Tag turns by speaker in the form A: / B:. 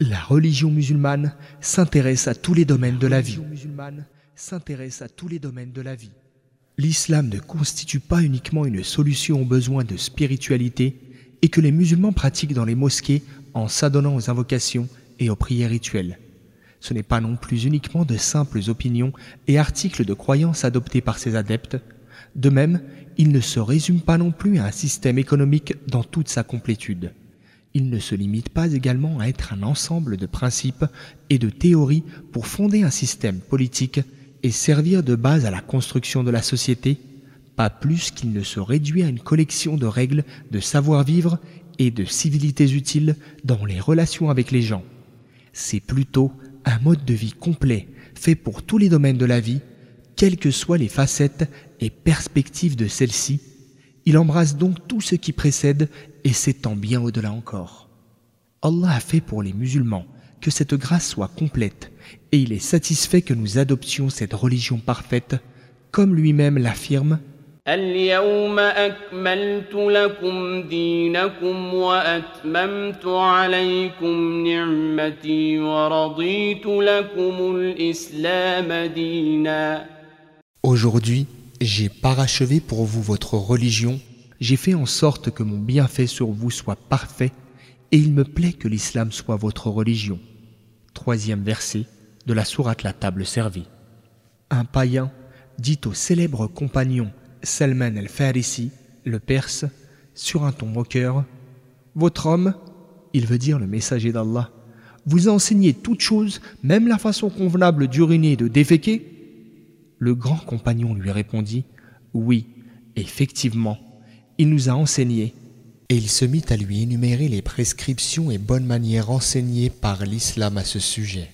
A: La religion musulmane s'intéresse à tous les domaines de la vie. L'islam ne constitue pas uniquement une solution aux besoins de spiritualité et que les musulmans pratiquent dans les mosquées en s'adonnant aux invocations et aux prières rituelles. Ce n'est pas non plus uniquement de simples opinions et articles de croyance adoptés par ses adeptes. De même, il ne se résume pas non plus à un système économique dans toute sa complétude il ne se limite pas également à être un ensemble de principes et de théories pour fonder un système politique et servir de base à la construction de la société, pas plus qu'il ne se réduit à une collection de règles de savoir-vivre et de civilités utiles dans les relations avec les gens. C'est plutôt un mode de vie complet, fait pour tous les domaines de la vie, quelles que soient les facettes et perspectives de celle-ci, il embrasse donc tout ce qui précède et s'étend bien au-delà encore. Allah a fait pour les musulmans que cette grâce soit complète et il est satisfait que nous adoptions cette religion parfaite comme lui-même l'affirme Aujourd'hui, j'ai parachevé pour vous votre religion, j'ai fait en sorte que mon bienfait sur vous soit parfait, et il me plaît que l'islam soit votre religion. Troisième verset de la sourate La table servie. Un païen dit au célèbre compagnon Salman el-Farisi, le Perse, sur un ton moqueur Votre homme, il veut dire le messager d'Allah, vous a enseigné toutes choses, même la façon convenable d'uriner et de déféquer le grand compagnon lui répondit Oui, effectivement, il nous a enseigné. Et il se mit à lui énumérer les prescriptions et bonnes manières enseignées par l'islam à ce sujet.